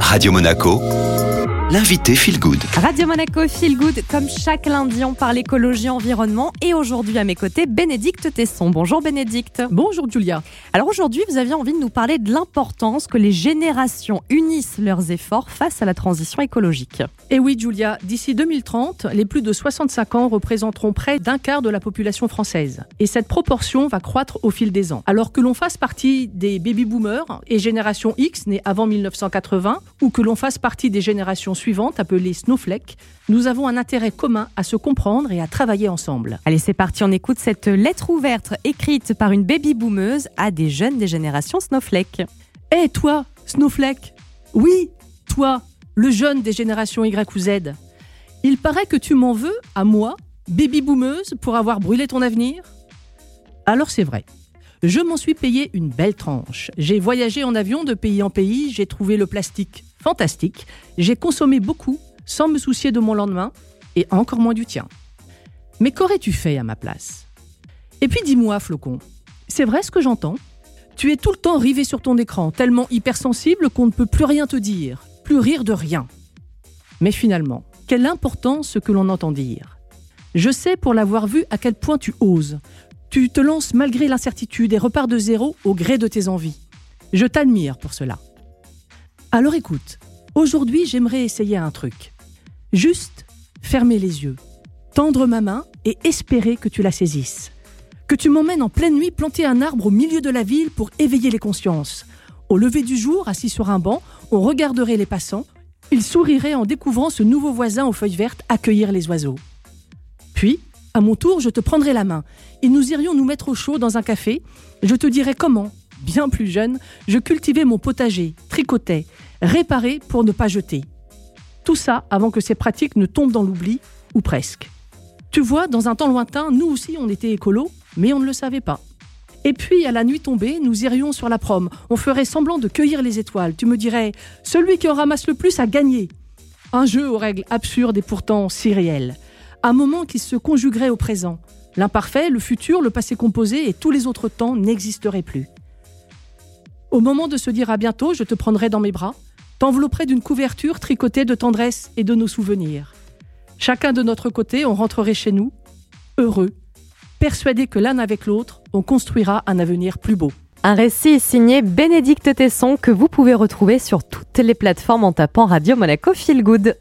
Radio Monaco, l'invité Feel Good. Radio Monaco Feel Good, comme chaque lundi, on parle écologie, environnement. Et aujourd'hui, à mes côtés, Bénédicte Tesson. Bonjour Bénédicte. Bonjour Julia. Alors aujourd'hui, vous aviez envie de nous parler de l'importance que les générations unissent leurs efforts face à la transition écologique. Et oui Julia, d'ici 2030, les plus de 65 ans représenteront près d'un quart de la population française. Et cette proportion va croître au fil des ans. Alors que l'on fasse partie des baby-boomers et génération X née avant 1980, ou que l'on fasse partie des générations suivantes appelées snowflakes, nous avons un intérêt commun à se comprendre et à travailler ensemble. Allez, c'est parti, on écoute cette lettre ouverte écrite par une baby-boomeuse à des jeunes des générations snowflakes. Hé toi, snowflake Oui, toi, le jeune des générations Y ou Z. Il paraît que tu m'en veux, à moi, baby-boomeuse, pour avoir brûlé ton avenir Alors c'est vrai. Je m'en suis payé une belle tranche. J'ai voyagé en avion de pays en pays, j'ai trouvé le plastique fantastique, j'ai consommé beaucoup sans me soucier de mon lendemain et encore moins du tien. Mais qu'aurais-tu fait à ma place? Et puis dis-moi, Flocon, c'est vrai ce que j'entends? Tu es tout le temps rivé sur ton écran, tellement hypersensible qu'on ne peut plus rien te dire, plus rire de rien. Mais finalement, quelle importance ce que l'on entend dire? Je sais pour l'avoir vu à quel point tu oses. Tu te lances malgré l'incertitude et repars de zéro au gré de tes envies. Je t'admire pour cela. Alors écoute, aujourd'hui j'aimerais essayer un truc. Juste fermer les yeux, tendre ma main et espérer que tu la saisisses. Que tu m'emmènes en pleine nuit planter un arbre au milieu de la ville pour éveiller les consciences. Au lever du jour, assis sur un banc, on regarderait les passants. Ils souriraient en découvrant ce nouveau voisin aux feuilles vertes accueillir les oiseaux. Puis, à mon tour, je te prendrai la main et nous irions nous mettre au chaud dans un café. Je te dirai comment, bien plus jeune, je cultivais mon potager, tricotais, réparais pour ne pas jeter. Tout ça avant que ces pratiques ne tombent dans l'oubli, ou presque. Tu vois, dans un temps lointain, nous aussi on était écolos, mais on ne le savait pas. Et puis, à la nuit tombée, nous irions sur la prom. On ferait semblant de cueillir les étoiles. Tu me dirais, celui qui en ramasse le plus a gagné. Un jeu aux règles absurdes et pourtant si réelles. Un moment qui se conjuguerait au présent. L'imparfait, le futur, le passé composé et tous les autres temps n'existeraient plus. Au moment de se dire à bientôt, je te prendrai dans mes bras, t'envelopperai d'une couverture tricotée de tendresse et de nos souvenirs. Chacun de notre côté, on rentrerait chez nous, heureux, persuadés que l'un avec l'autre, on construira un avenir plus beau. Un récit signé Bénédicte Tesson que vous pouvez retrouver sur toutes les plateformes en tapant Radio Monaco Feel Good.